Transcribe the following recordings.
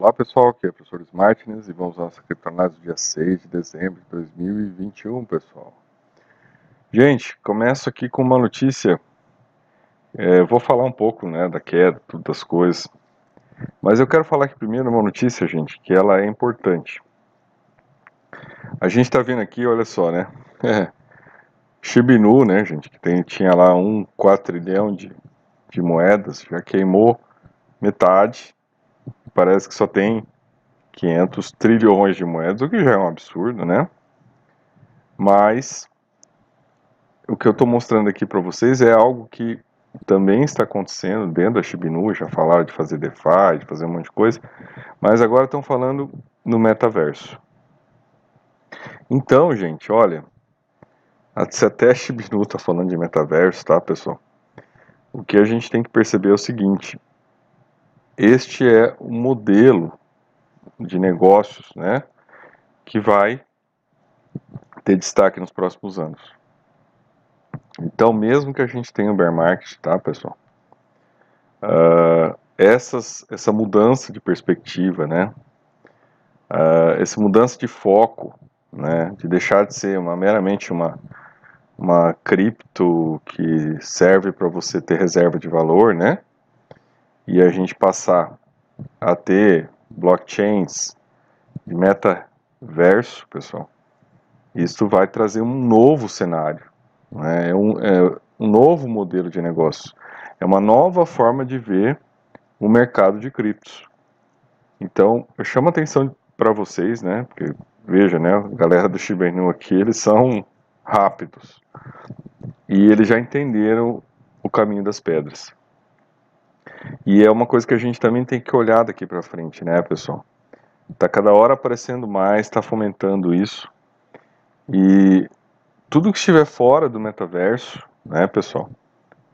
Olá pessoal, aqui é o professor Smartness e vamos à nossa dia 6 de dezembro de 2021, pessoal. Gente, começo aqui com uma notícia, é, vou falar um pouco né, da queda, tudo das coisas, mas eu quero falar aqui primeiro uma notícia, gente, que ela é importante. A gente está vendo aqui, olha só, né, Shibinu, né, gente, que tem, tinha lá um 4 trilhão de, de moedas, já queimou metade, parece que só tem 500 trilhões de moedas, o que já é um absurdo, né? Mas o que eu estou mostrando aqui para vocês é algo que também está acontecendo dentro da Shibinu, já falaram de fazer DeFi, de fazer um monte de coisa, mas agora estão falando no metaverso. Então, gente, olha, até a Shibinu está falando de metaverso, tá, pessoal? O que a gente tem que perceber é o seguinte, este é o modelo de negócios né, que vai ter destaque nos próximos anos. Então, mesmo que a gente tenha o bear market, tá, pessoal? Uh, essas, essa mudança de perspectiva, né? Uh, essa mudança de foco, né? De deixar de ser uma, meramente uma, uma cripto que serve para você ter reserva de valor, né? E a gente passar a ter blockchains de metaverso, pessoal, isso vai trazer um novo cenário, né? é, um, é um novo modelo de negócio, é uma nova forma de ver o mercado de criptos. Então, eu chamo a atenção para vocês, né? Porque veja, né? A galera do Shiba aqui, eles são rápidos e eles já entenderam o caminho das pedras. E é uma coisa que a gente também tem que olhar daqui para frente, né, pessoal? Tá cada hora aparecendo mais, está fomentando isso. E tudo que estiver fora do metaverso, né, pessoal,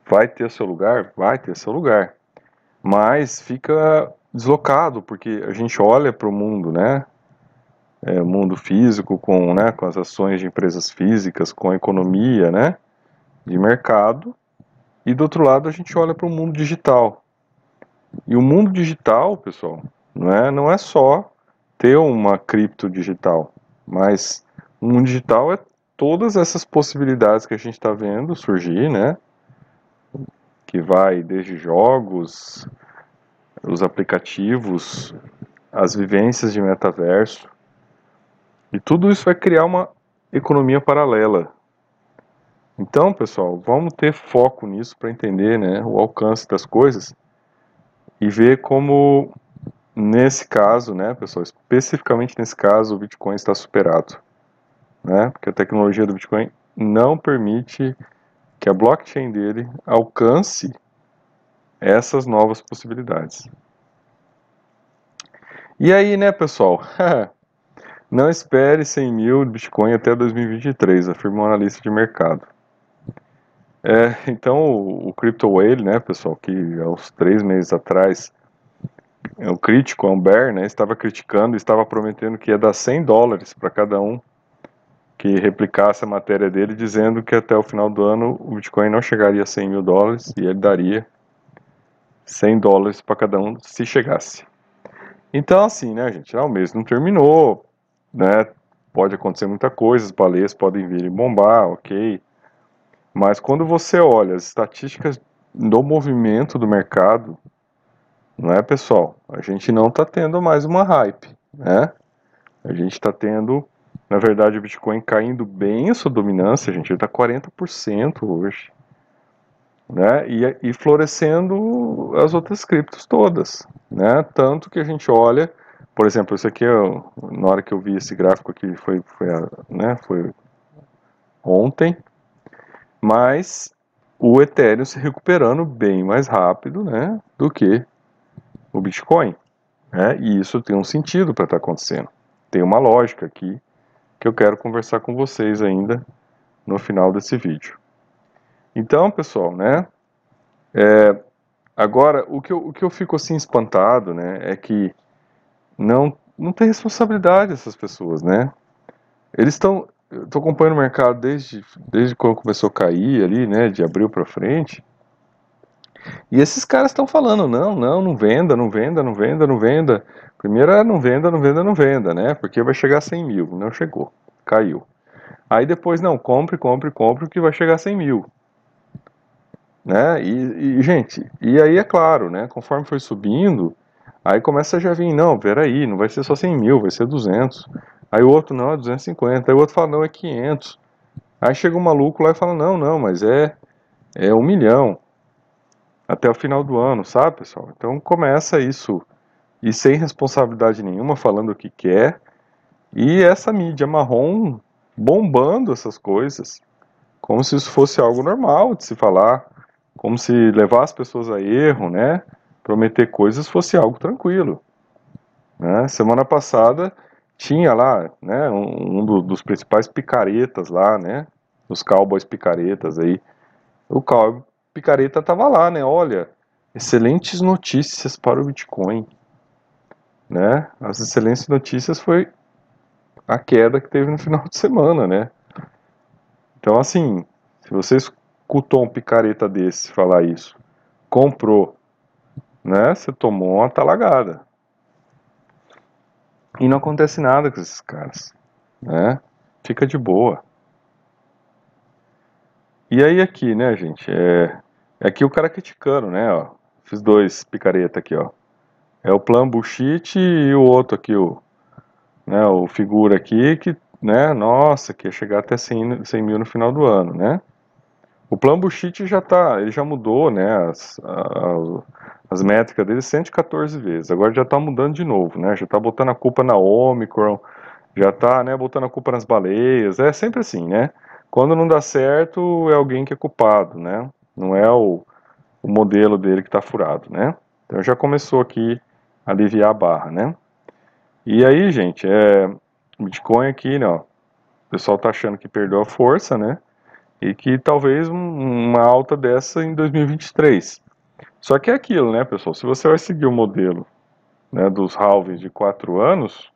vai ter seu lugar, vai ter seu lugar. Mas fica deslocado, porque a gente olha para o mundo, né? É, mundo físico com, né, com as ações de empresas físicas, com a economia, né, de mercado, e do outro lado a gente olha para o mundo digital, e o mundo digital, pessoal, não é, não é só ter uma cripto digital, mas o mundo digital é todas essas possibilidades que a gente está vendo surgir, né? Que vai desde jogos, os aplicativos, as vivências de metaverso. E tudo isso vai criar uma economia paralela. Então, pessoal, vamos ter foco nisso para entender né, o alcance das coisas e ver como nesse caso, né, pessoal, especificamente nesse caso, o Bitcoin está superado, né? Porque a tecnologia do Bitcoin não permite que a blockchain dele alcance essas novas possibilidades. E aí, né, pessoal? não espere 100 mil Bitcoin até 2023, afirmou a analista de mercado. É, então, o, o Crypto Whale, né, pessoal, que uns três meses atrás, é um crítico, é um bear, né, estava criticando, estava prometendo que ia dar 100 dólares para cada um que replicasse a matéria dele, dizendo que até o final do ano o Bitcoin não chegaria a 100 mil dólares e ele daria 100 dólares para cada um se chegasse. Então, assim, né, gente, o mês não terminou, né, pode acontecer muita coisa, as baleias podem vir e bombar, ok, mas quando você olha as estatísticas do movimento do mercado, não é, pessoal? A gente não está tendo mais uma hype, né? A gente está tendo, na verdade, o Bitcoin caindo bem a sua dominância, gente está 40% hoje, né? E, e florescendo as outras criptos todas, né? Tanto que a gente olha, por exemplo, isso aqui, na hora que eu vi esse gráfico aqui, foi, foi, né, foi ontem, mas o Ethereum se recuperando bem mais rápido né, do que o Bitcoin. Né, e isso tem um sentido para estar tá acontecendo. Tem uma lógica aqui que eu quero conversar com vocês ainda no final desse vídeo. Então, pessoal, né? É, agora, o que, eu, o que eu fico assim espantado, né, é que não, não tem responsabilidade essas pessoas, né? Eles estão eu tô acompanhando o mercado desde, desde quando começou a cair ali, né, de abril para frente. E esses caras estão falando, não, não, não venda, não venda, não venda, não venda. Primeiro é não venda, não venda, não venda, né? Porque vai chegar a 100 mil. Não chegou, caiu. Aí depois, não, compre, compre, compre, que vai chegar a 100 mil. Né? E, e, gente, e aí é claro, né? Conforme foi subindo, aí começa a já vir, não, peraí, não vai ser só 100 mil, vai ser 200. Aí o outro, não, é 250. Aí o outro fala, não, é 500. Aí chega um maluco lá e fala, não, não, mas é, é um milhão até o final do ano, sabe, pessoal? Então começa isso e sem responsabilidade nenhuma, falando o que quer, e essa mídia marrom bombando essas coisas, como se isso fosse algo normal de se falar, como se levar as pessoas a erro, né? Prometer coisas fosse algo tranquilo. Né? Semana passada tinha lá, né, um, um do, dos principais picaretas lá, né, os cowboys picaretas aí, o cowboy picareta tava lá, né, olha, excelentes notícias para o Bitcoin, né, as excelentes notícias foi a queda que teve no final de semana, né, então assim, se você escutou um picareta desse falar isso, comprou, né, você tomou uma talagada, e não acontece nada com esses caras, né? Fica de boa. E aí aqui, né, gente, é, é aqui o cara criticando, né, ó. Fiz dois picareta aqui, ó. É o plan bullshit e o outro aqui, o, né, o figura aqui que, né, nossa, que ia chegar até 100, 100 mil no final do ano, né. O plan bullshit já tá, ele já mudou, né, as, as, as métricas dele 114 vezes. Agora já está mudando de novo, né? Já está botando a culpa na Omicron, já está né, botando a culpa nas baleias. É sempre assim, né? Quando não dá certo, é alguém que é culpado, né? Não é o, o modelo dele que está furado, né? Então já começou aqui a aliviar a barra, né? E aí, gente, é, Bitcoin aqui, né, ó, o pessoal tá achando que perdeu a força, né? E que talvez uma alta dessa em 2023. Só que é aquilo, né, pessoal? Se você vai seguir o modelo né, dos halvings de 4 anos,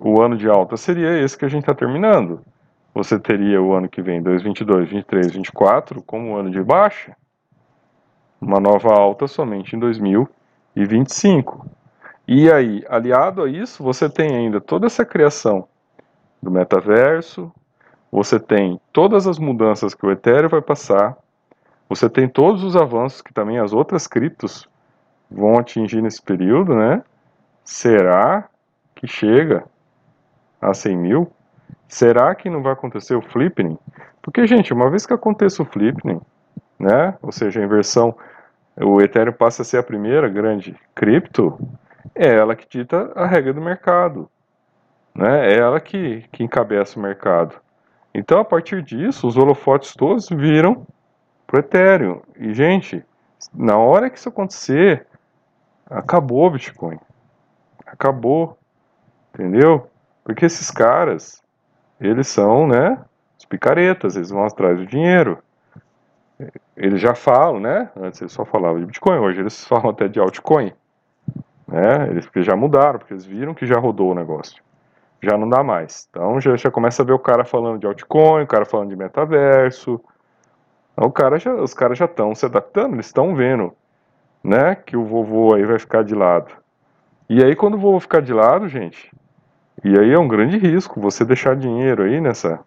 o ano de alta seria esse que a gente está terminando. Você teria o ano que vem, 2022, 2023, 2024, como ano de baixa, uma nova alta somente em 2025. E aí, aliado a isso, você tem ainda toda essa criação do metaverso, você tem todas as mudanças que o Ethereum vai passar, você tem todos os avanços que também as outras criptos vão atingir nesse período, né? Será que chega a 100 mil? Será que não vai acontecer o flipping? Porque, gente, uma vez que aconteça o flipping, né? Ou seja, a inversão, o Ethereum passa a ser a primeira grande cripto, é ela que dita a regra do mercado, né? É ela que, que encabeça o mercado. Então, a partir disso, os holofotes todos viram pro Ethereum. E, gente, na hora que isso acontecer, acabou o Bitcoin. Acabou. Entendeu? Porque esses caras, eles são, né, os picaretas, eles vão atrás do dinheiro. Eles já falam, né? Antes eles só falavam de Bitcoin, hoje eles falam até de altcoin. Né? Eles porque já mudaram, porque eles viram que já rodou o negócio. Já não dá mais. Então já, já começa a ver o cara falando de altcoin, o cara falando de metaverso, então, o cara já, os caras já estão se adaptando, eles estão vendo, né, que o vovô aí vai ficar de lado. E aí quando o vovô ficar de lado, gente, e aí é um grande risco você deixar dinheiro aí nessa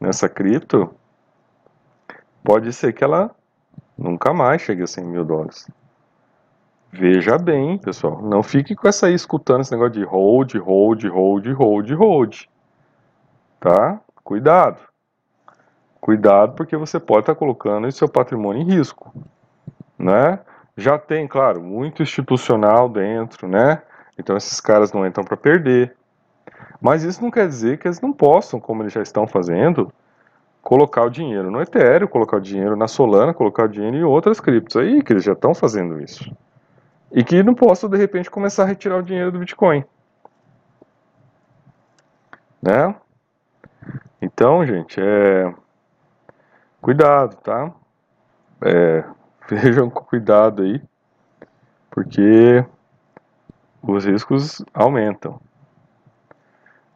nessa cripto, pode ser que ela nunca mais chegue a 100 mil dólares. Veja bem, pessoal, não fique com essa aí escutando esse negócio de hold, hold, hold, hold, hold. Tá? Cuidado. Cuidado, porque você pode estar colocando o seu patrimônio em risco, né? Já tem, claro, muito institucional dentro, né? Então esses caras não entram para perder. Mas isso não quer dizer que eles não possam, como eles já estão fazendo, colocar o dinheiro no Ethereum, colocar o dinheiro na Solana, colocar o dinheiro em outras criptos aí, que eles já estão fazendo isso. E que não possam, de repente, começar a retirar o dinheiro do Bitcoin. Né? Então, gente, é cuidado, tá? É, vejam com cuidado aí, porque os riscos aumentam.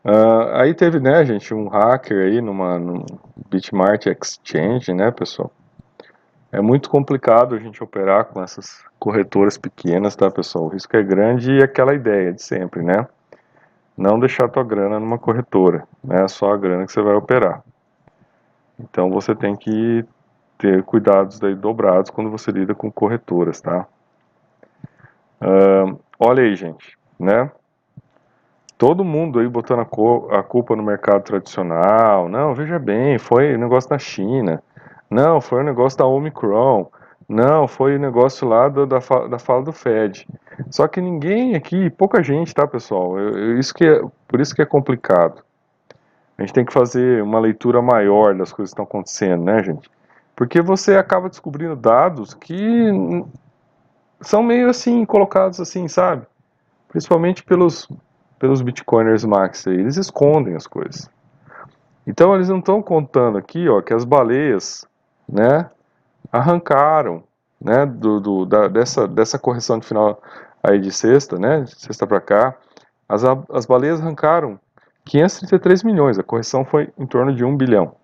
Uh, aí teve, né, gente, um hacker aí numa no Bitmart Exchange, né, pessoal? É muito complicado a gente operar com essas corretoras pequenas, tá, pessoal? O risco é grande e aquela ideia de sempre, né? Não deixar tua grana numa corretora, né? Só a grana que você vai operar. Então você tem que ter cuidados daí dobrados quando você lida com corretoras, tá? Uh, olha aí, gente, né? Todo mundo aí botando a, a culpa no mercado tradicional. Não, veja bem, foi negócio na China. Não, foi o negócio da Omicron. Não, foi o negócio lá do, da, da fala do Fed. Só que ninguém aqui, pouca gente, tá, pessoal? Eu, eu, isso que é, por isso que é complicado. A gente tem que fazer uma leitura maior das coisas que estão acontecendo, né, gente? Porque você acaba descobrindo dados que são meio assim, colocados assim, sabe? Principalmente pelos, pelos bitcoiners max aí, eles escondem as coisas. Então eles não estão contando aqui, ó, que as baleias, né, arrancaram, né, do, do da, dessa, dessa correção de final aí de sexta, né, de sexta para cá, as, as baleias arrancaram 533 milhões, a correção foi em torno de 1 bilhão.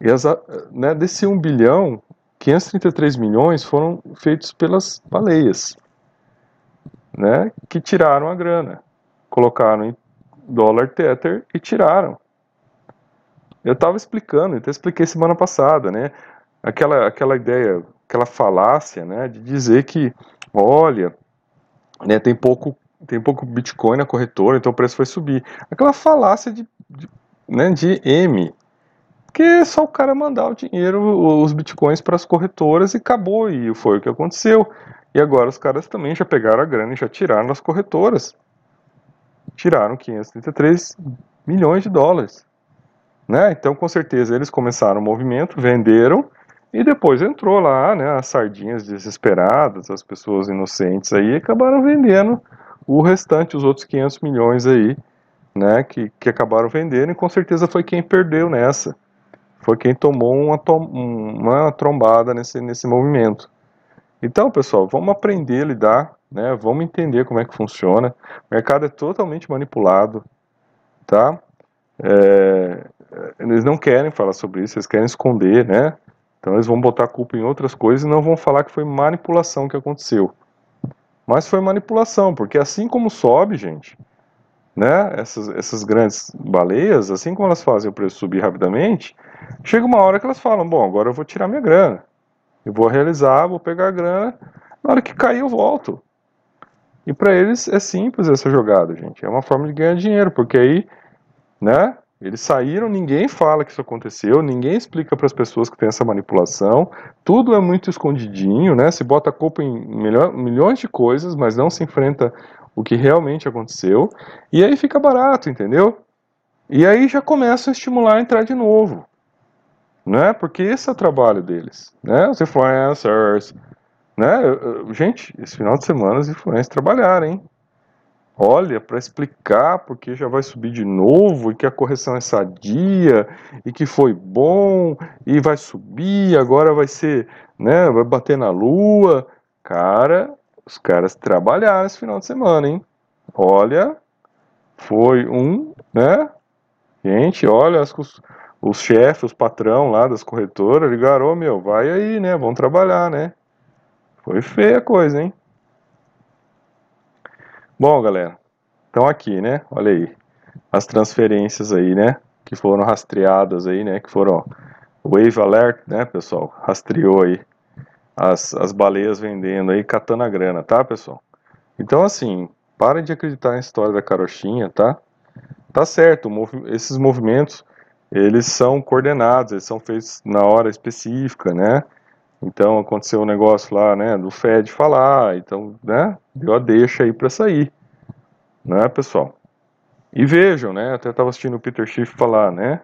E as, né, desse 1 bilhão, 533 milhões foram feitos pelas baleias, né, que tiraram a grana, colocaram em dólar tether e tiraram. Eu estava explicando, até expliquei semana passada, né, aquela, aquela ideia, aquela falácia, né, de dizer que, olha, né, tem pouco tem pouco Bitcoin na corretora, então o preço vai subir. Aquela falácia de, de, né, de M, que é só o cara mandar o dinheiro, os Bitcoins para as corretoras e acabou, e foi o que aconteceu. E agora os caras também já pegaram a grana e já tiraram das corretoras. Tiraram 533 milhões de dólares. Né? Então, com certeza, eles começaram o movimento, venderam, e depois entrou lá, né, as sardinhas desesperadas, as pessoas inocentes aí, acabaram vendendo o restante, os outros 500 milhões aí, né, que, que acabaram vendendo, e com certeza foi quem perdeu nessa. Foi quem tomou uma, tom, uma trombada nesse, nesse movimento. Então, pessoal, vamos aprender a lidar, né, vamos entender como é que funciona. O mercado é totalmente manipulado, tá? É, eles não querem falar sobre isso, eles querem esconder, né? Então eles vão botar a culpa em outras coisas e não vão falar que foi manipulação que aconteceu. Mas foi manipulação, porque assim como sobe, gente, né, essas, essas grandes baleias, assim como elas fazem o preço subir rapidamente, chega uma hora que elas falam, bom, agora eu vou tirar minha grana. Eu vou realizar, vou pegar a grana, na hora que cair eu volto. E para eles é simples essa jogada, gente. É uma forma de ganhar dinheiro, porque aí, né, eles saíram, ninguém fala que isso aconteceu, ninguém explica para as pessoas que tem essa manipulação. Tudo é muito escondidinho, né? Se bota a culpa em milhões de coisas, mas não se enfrenta o que realmente aconteceu. E aí fica barato, entendeu? E aí já começa a estimular a entrar de novo. Né? Porque esse é o trabalho deles, né? Os influencers, né? Gente, esse final de semana os influencers trabalharam, hein? Olha para explicar porque já vai subir de novo e que a correção é sadia e que foi bom e vai subir, agora vai ser, né, vai bater na lua. Cara, os caras trabalharam esse final de semana, hein? Olha, foi um, né? Gente, olha, os, os chefes, os patrão lá das corretoras ligaram, oh, meu, vai aí, né? Vão trabalhar, né? Foi feia a coisa, hein? Bom, galera, então aqui, né? Olha aí, as transferências aí, né? Que foram rastreadas aí, né? Que foram Wave Alert, né, pessoal? Rastreou aí as, as baleias vendendo aí, catando a grana, tá, pessoal? Então, assim, parem de acreditar na história da carochinha, tá? Tá certo, esses movimentos, eles são coordenados, eles são feitos na hora específica, né? Então aconteceu um negócio lá, né, do Fed falar, então, né, deu a deixa aí para sair, né, pessoal? E vejam, né, até estava assistindo o Peter Schiff falar, né,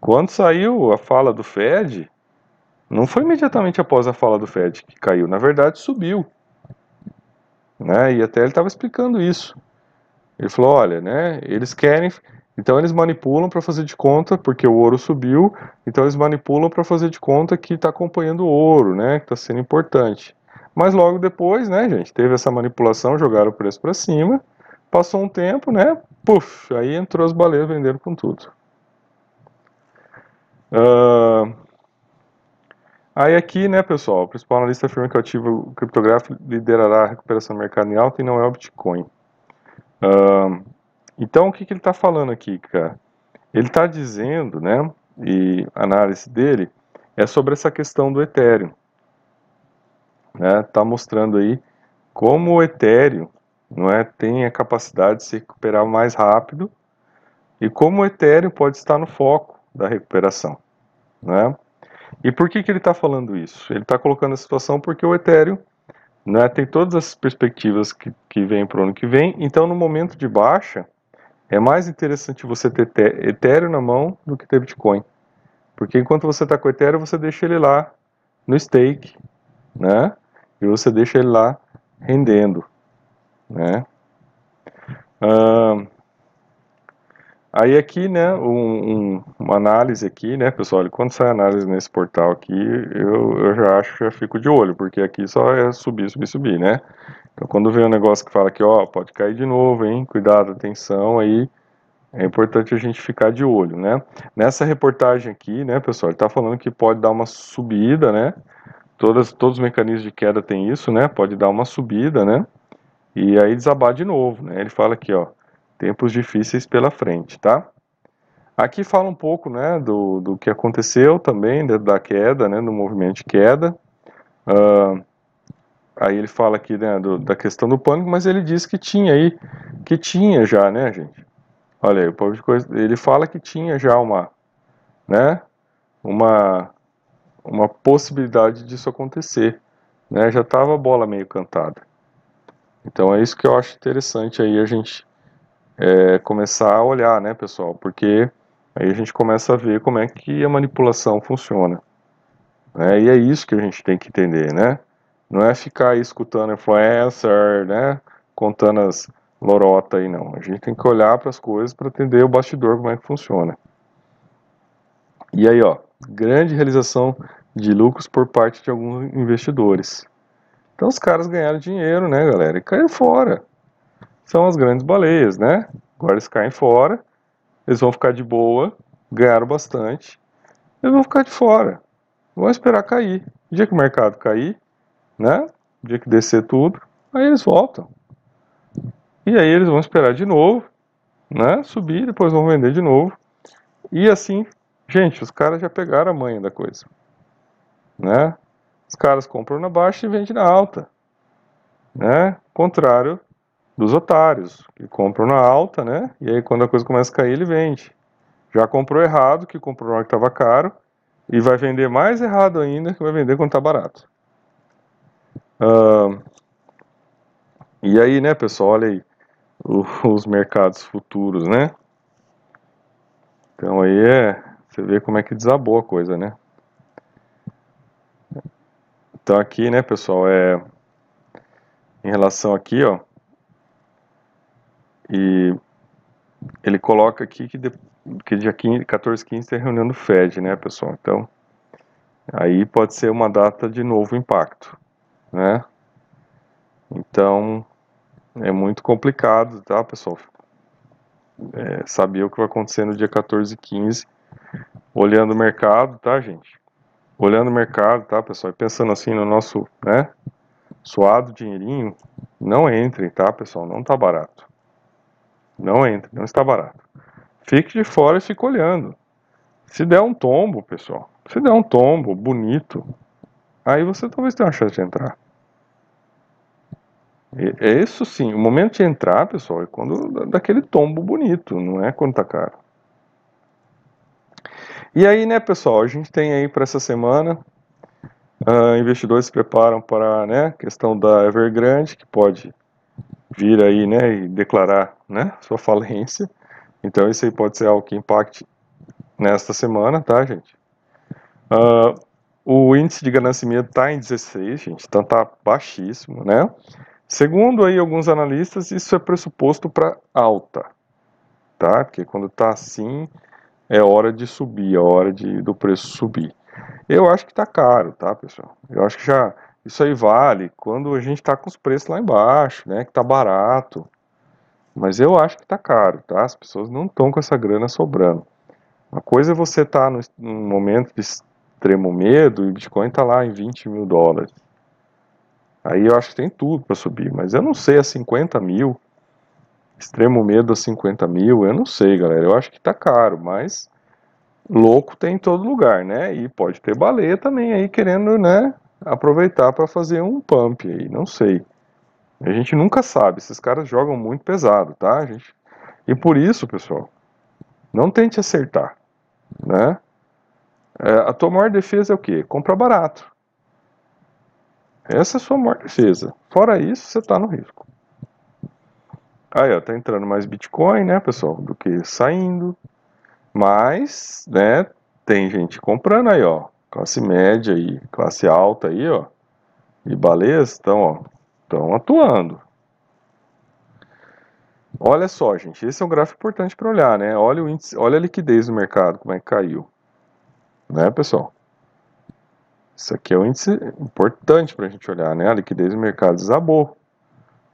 quando saiu a fala do Fed, não foi imediatamente após a fala do Fed que caiu, na verdade subiu, né, e até ele estava explicando isso. Ele falou, olha, né, eles querem, então eles manipulam para fazer de conta, porque o ouro subiu, então eles manipulam para fazer de conta que está acompanhando o ouro, né, que está sendo importante. Mas logo depois, né, gente, teve essa manipulação, jogaram o preço para cima, passou um tempo, né, puf, aí entrou as baleias vendendo com tudo. Uh, Aí aqui, né, pessoal, o principal analista afirma que o ativo criptográfico liderará a recuperação do mercado em alta e não é o Bitcoin. Uh, então, o que, que ele está falando aqui, cara? Ele está dizendo, né, e a análise dele é sobre essa questão do Ethereum. Né, tá mostrando aí como o Ethereum não é, tem a capacidade de se recuperar mais rápido e como o Ethereum pode estar no foco da recuperação. Né? E por que, que ele está falando isso? Ele está colocando a situação porque o Ethereum né, tem todas as perspectivas que, que vêm para o ano que vem, então no momento de baixa é mais interessante você ter Ethereum na mão do que ter Bitcoin. Porque enquanto você está com o Ethereum, você deixa ele lá no stake, né? E você deixa ele lá rendendo, né? Aí aqui, né, um, um, uma análise aqui, né, pessoal, quando sai análise nesse portal aqui, eu, eu já acho, já fico de olho, porque aqui só é subir, subir, subir, né? Então quando vem um negócio que fala que, ó, pode cair de novo, hein, cuidado, atenção, aí é importante a gente ficar de olho, né? Nessa reportagem aqui, né, pessoal, ele tá falando que pode dar uma subida, né? Todas, todos os mecanismos de queda tem isso, né? Pode dar uma subida, né? E aí desabar de novo, né? Ele fala aqui, ó, tempos difíceis pela frente, tá? Aqui fala um pouco, né, do, do que aconteceu também, da queda, né, do movimento de queda. Uh, aí ele fala aqui, né, do, da questão do pânico, mas ele diz que tinha aí, que tinha já, né, gente? Olha aí, o povo de coisa, ele fala que tinha já uma, né, uma, uma possibilidade disso acontecer, né? Já estava a bola meio cantada. Então é isso que eu acho interessante aí a gente é, começar a olhar, né, pessoal? Porque aí a gente começa a ver como é que a manipulação funciona. Né? E é isso que a gente tem que entender, né? Não é ficar aí escutando influencer, né? Contando as lorotas aí, não. A gente tem que olhar para as coisas para entender o bastidor, como é que funciona. E aí, ó, grande realização de lucros por parte de alguns investidores. Então os caras ganharam dinheiro, né, galera? E caiu fora são as grandes baleias, né? Agora eles caem fora, eles vão ficar de boa, ganharam bastante, eles vão ficar de fora. Vão esperar cair. O dia que o mercado cair, né? O dia que descer tudo, aí eles voltam. E aí eles vão esperar de novo, né? Subir, depois vão vender de novo. E assim, gente, os caras já pegaram a manha da coisa, né? Os caras compram na baixa e vendem na alta, né? Contrário dos otários, que compram na alta, né? E aí quando a coisa começa a cair, ele vende. Já comprou errado, que comprou na hora que estava caro, e vai vender mais errado ainda, que vai vender quando está barato. Uh, e aí, né, pessoal, olha aí, os mercados futuros, né? Então aí é, você vê como é que desabou a coisa, né? Então aqui, né, pessoal, é em relação aqui, ó, e ele coloca aqui que, de, que dia 15, 14, 15 tem reunião do FED, né, pessoal? Então, aí pode ser uma data de novo impacto, né? Então, é muito complicado, tá, pessoal? É, saber o que vai acontecer no dia 14 e 15, olhando o mercado, tá, gente? Olhando o mercado, tá, pessoal? E pensando assim no nosso, né, suado dinheirinho, não entrem, tá, pessoal? Não tá barato. Não entre, não está barato. Fique de fora e fique olhando. Se der um tombo, pessoal, se der um tombo bonito, aí você talvez tenha uma chance de entrar. É isso sim, o momento de entrar, pessoal, é quando daquele tombo bonito, não é quando tá caro. E aí, né, pessoal, a gente tem aí para essa semana, uh, investidores se preparam para né, a questão da Evergrande, que pode vir aí, né, e declarar, né, sua falência. Então isso aí pode ser algo que impacte nesta semana, tá, gente? Uh, o índice de ganancimento está em 16, gente, então está baixíssimo, né? Segundo aí alguns analistas, isso é pressuposto para alta, tá? Porque quando está assim, é hora de subir, é hora de, do preço subir. Eu acho que está caro, tá, pessoal? Eu acho que já isso aí vale quando a gente está com os preços lá embaixo, né? Que está barato. Mas eu acho que está caro, tá? As pessoas não estão com essa grana sobrando. Uma coisa é você estar tá num momento de extremo medo e o Bitcoin está lá em 20 mil dólares. Aí eu acho que tem tudo para subir, mas eu não sei a 50 mil, extremo medo a 50 mil, eu não sei, galera. Eu acho que tá caro, mas louco tem em todo lugar, né? E pode ter baleia também aí querendo, né, aproveitar para fazer um pump aí, não sei. A gente nunca sabe, esses caras jogam muito pesado, tá, gente? E por isso, pessoal, não tente acertar, né? É, a tua maior defesa é o quê? Comprar barato. Essa é a sua maior defesa. Fora isso, você está no risco. Aí, ó, tá entrando mais Bitcoin, né, pessoal, do que saindo. Mas, né, tem gente comprando aí, ó. Classe média e classe alta aí, ó. E baleias estão, ó, estão atuando. Olha só, gente, esse é um gráfico importante para olhar, né? Olha o índice, olha a liquidez do mercado, como é que caiu. Né, pessoal? Isso aqui é um índice importante para a gente olhar, né? A liquidez do mercado desabou,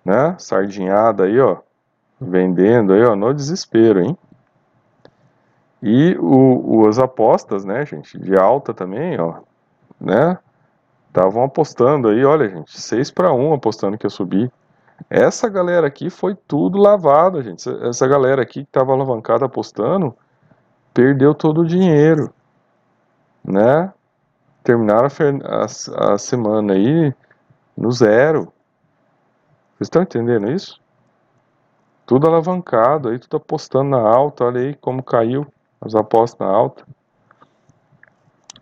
né? Sardinhada aí, ó, vendendo aí, ó, no desespero, hein? E o, as apostas, né, gente, de alta também, ó, né? Estavam apostando aí, olha, gente, 6 para 1 apostando que ia subir. Essa galera aqui foi tudo lavada, gente. Essa galera aqui que estava alavancada apostando perdeu todo o dinheiro, né? Terminaram a, a, a semana aí no zero. Vocês estão entendendo isso? Tudo alavancado aí, tudo apostando na alta. Olha aí como caiu as apostas na alta.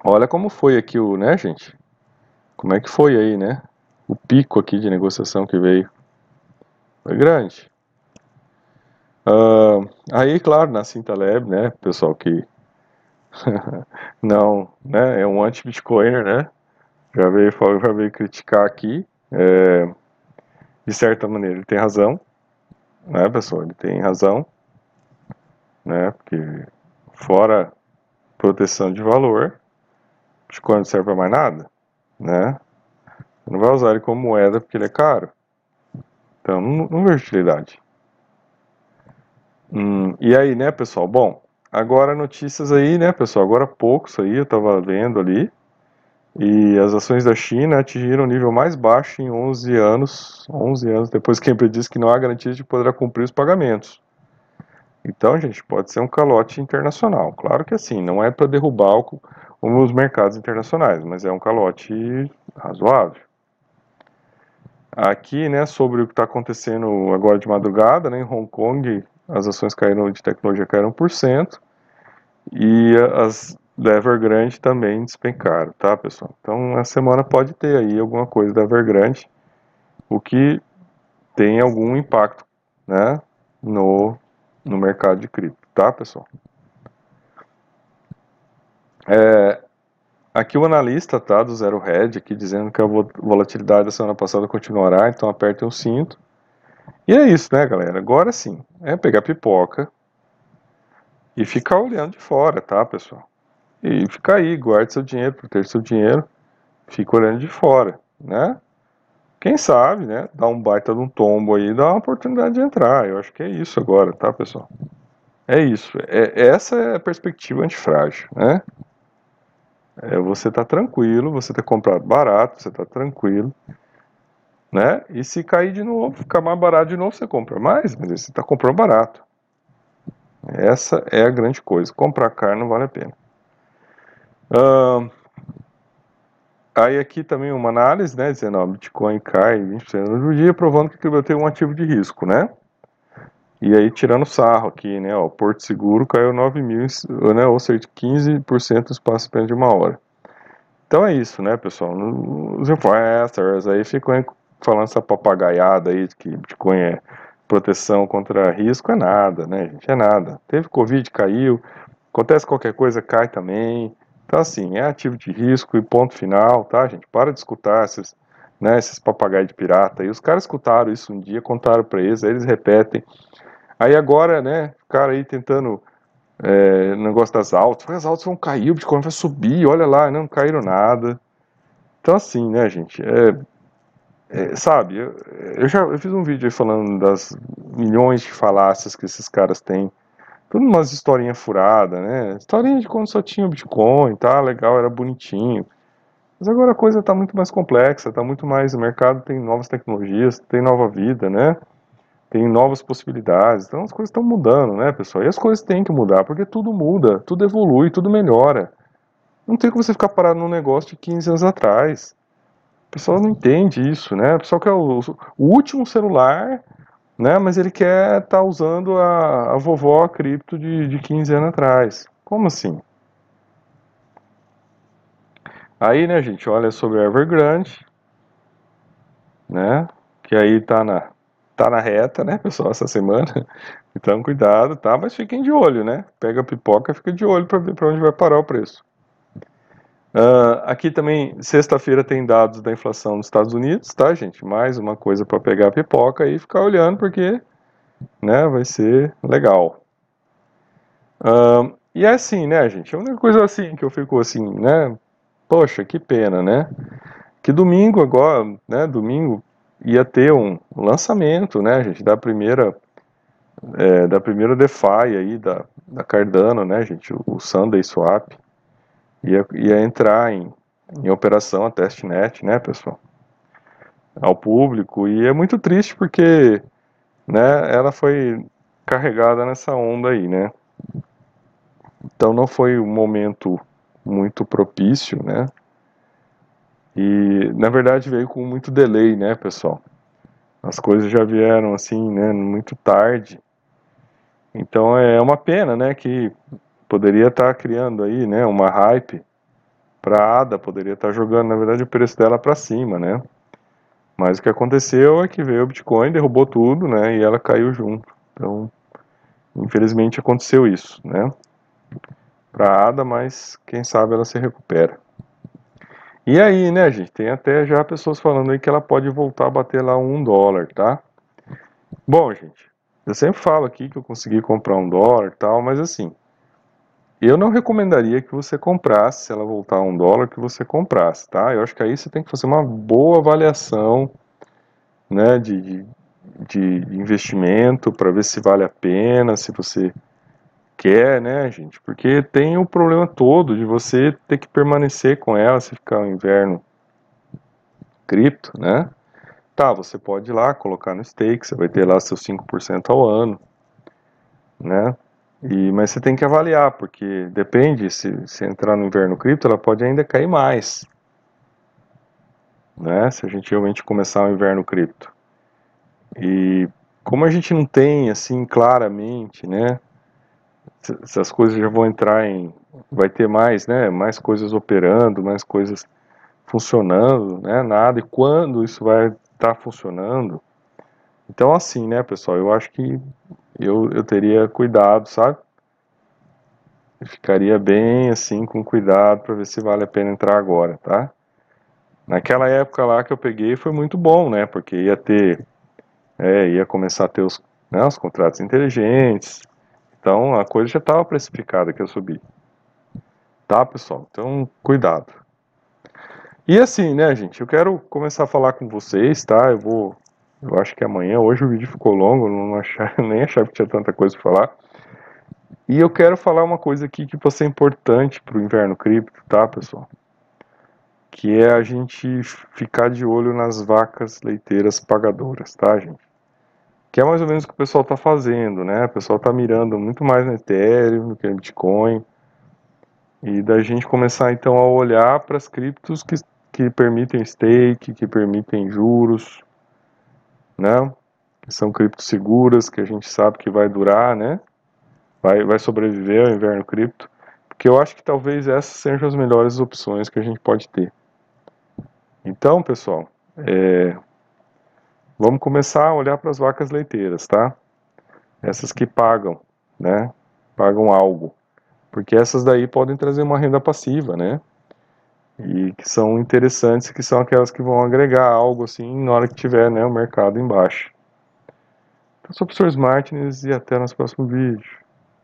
Olha como foi aqui o, né, gente? Como é que foi aí, né? O pico aqui de negociação que veio. Foi grande. Uh, aí, claro, na Cinta Lab, né, pessoal que não, né, é um anti-bitcoiner, né, já veio, já veio criticar aqui, é, de certa maneira ele tem razão, né, pessoal, ele tem razão, né, porque fora proteção de valor, Bitcoin não serve para mais nada, né? Você não vai usar ele como moeda porque ele é caro. Então, não, não vejo utilidade. Hum, e aí, né, pessoal? Bom, agora notícias aí, né, pessoal? Agora poucos aí, eu estava vendo ali. E as ações da China atingiram o nível mais baixo em 11 anos, 11 anos depois que a empresa disse que não há garantia de poder cumprir os pagamentos. Então, gente, pode ser um calote internacional. Claro que assim, não é para derrubar o, os mercados internacionais, mas é um calote razoável. Aqui, né, sobre o que está acontecendo agora de madrugada, né, em Hong Kong, as ações caíram de tecnologia caíram por cento e as da Evergrande também despencaram, tá, pessoal? Então, a semana pode ter aí alguma coisa da Evergrande, o que tem algum impacto, né, no no mercado de cripto, tá, pessoal? É, aqui o analista tá, do Zero Hedge, aqui dizendo que a volatilidade da semana passada continuará, então apertem o cinto. E é isso, né, galera? Agora sim, é pegar pipoca e ficar olhando de fora, tá, pessoal? E ficar aí, guarde seu dinheiro, proteja seu dinheiro, fica olhando de fora, né? Quem sabe, né? Dar um baita de um tombo aí, dá uma oportunidade de entrar. Eu acho que é isso agora, tá, pessoal? É isso. É, essa é a perspectiva antifrágil, né? É, você tá tranquilo, você tá comprado barato, você tá tranquilo, né? E se cair de novo, ficar mais barato de novo, você compra mais, mas você tá comprando barato. Essa é a grande coisa. Comprar caro não vale a pena. Aí aqui também uma análise, né, dizendo, ó, Bitcoin cai 20% no dia, provando que aquilo tem um ativo de risco, né? E aí tirando sarro aqui, né, ó, Porto Seguro caiu 9 mil, né, ou seja, 15% no espaço de uma hora. Então é isso, né, pessoal? Os influencers aí ficam falando essa papagaiada aí que Bitcoin é proteção contra risco, é nada, né, gente? É nada. Teve Covid, caiu, acontece qualquer coisa, cai também. Então, assim, é ativo de risco e ponto final, tá, gente? Para de escutar esses, né, esses papagaios de pirata. E os caras escutaram isso um dia, contaram para eles, aí eles repetem. Aí agora, né, o cara aí tentando é, negócio das altas, as altas vão cair, o Bitcoin vai subir, olha lá, não caíram nada. Então, assim, né, gente, é, é, sabe, eu, eu, já eu fiz um vídeo falando das milhões de falácias que esses caras têm. tudo umas historinhas furadas, né? Historinha de quando só tinha o Bitcoin, tá legal, era bonitinho. Mas agora a coisa está muito mais complexa, está muito mais. O mercado tem novas tecnologias, tem nova vida, né? Tem novas possibilidades. Então as coisas estão mudando, né, pessoal? E as coisas têm que mudar, porque tudo muda, tudo evolui, tudo melhora. Não tem como você ficar parado num negócio de 15 anos atrás. O pessoal não entende isso, né? O pessoal quer o, o último celular, né? Mas ele quer estar tá usando a, a vovó cripto de, de 15 anos atrás. Como assim? Aí, né, gente, olha sobre Evergrande, né? Que aí tá na, tá na reta, né, pessoal, essa semana. Então, cuidado, tá? Mas fiquem de olho, né? Pega a pipoca, fica de olho para ver para onde vai parar o preço. Uh, aqui também, sexta-feira tem dados da inflação nos Estados Unidos, tá, gente? Mais uma coisa para pegar a pipoca e ficar olhando, porque, né, vai ser legal. Uh, e é assim, né, gente? A única coisa assim que eu fico assim, né? Poxa, que pena, né? Que domingo agora, né? Domingo ia ter um lançamento, né, gente, da primeira é, da primeira DeFi aí da, da Cardano, né, gente, o, o Sunday Swap ia, ia entrar em, em operação a testnet, né, pessoal, ao público e é muito triste porque, né, ela foi carregada nessa onda aí, né. Então não foi um momento muito propício, né? E na verdade veio com muito delay, né, pessoal? As coisas já vieram assim, né, muito tarde. Então é uma pena, né, que poderia estar tá criando aí, né, uma hype para ADA, poderia estar tá jogando, na verdade, o preço dela para cima, né? Mas o que aconteceu é que veio o Bitcoin, derrubou tudo, né, e ela caiu junto. Então, infelizmente aconteceu isso, né? Para ADA, mas quem sabe ela se recupera. E aí, né, gente, tem até já pessoas falando aí que ela pode voltar a bater lá um dólar, tá? Bom, gente, eu sempre falo aqui que eu consegui comprar um dólar tal, mas assim, eu não recomendaria que você comprasse, se ela voltar a um dólar, que você comprasse, tá? Eu acho que aí você tem que fazer uma boa avaliação, né, de, de, de investimento para ver se vale a pena, se você quer, né, gente? Porque tem o problema todo de você ter que permanecer com ela se ficar o inverno cripto, né? Tá, você pode ir lá colocar no stake, você vai ter lá seus 5% ao ano, né? E, mas você tem que avaliar, porque depende, se, se entrar no inverno cripto, ela pode ainda cair mais, né? Se a gente realmente começar o inverno cripto. E como a gente não tem, assim, claramente, né, se as coisas já vão entrar em vai ter mais né mais coisas operando mais coisas funcionando né nada e quando isso vai estar tá funcionando então assim né pessoal eu acho que eu, eu teria cuidado sabe? Eu ficaria bem assim com cuidado para ver se vale a pena entrar agora tá? Naquela época lá que eu peguei foi muito bom né porque ia ter é, ia começar a ter os, né, os contratos inteligentes então a coisa já estava precificada que eu subi. Tá, pessoal? Então, cuidado. E assim, né, gente, eu quero começar a falar com vocês, tá? Eu vou. Eu acho que amanhã, hoje o vídeo ficou longo, não achava, nem achava que tinha tanta coisa para falar. E eu quero falar uma coisa aqui que vai ser importante para o inverno cripto, tá, pessoal? Que é a gente ficar de olho nas vacas leiteiras pagadoras, tá, gente? Que é mais ou menos o que o pessoal está fazendo, né? O pessoal está mirando muito mais no Ethereum do que no Bitcoin. E da gente começar então a olhar para as criptos que, que permitem stake, que permitem juros, né? Que são criptos seguras, que a gente sabe que vai durar, né? Vai, vai sobreviver ao inverno cripto. Porque eu acho que talvez essas sejam as melhores opções que a gente pode ter. Então, pessoal, é, Vamos começar a olhar para as vacas leiteiras, tá? Essas que pagam, né? Pagam algo. Porque essas daí podem trazer uma renda passiva, né? E que são interessantes, que são aquelas que vão agregar algo assim na hora que tiver né, o mercado embaixo. Então, sou o professor Martins e até nosso próximo vídeo.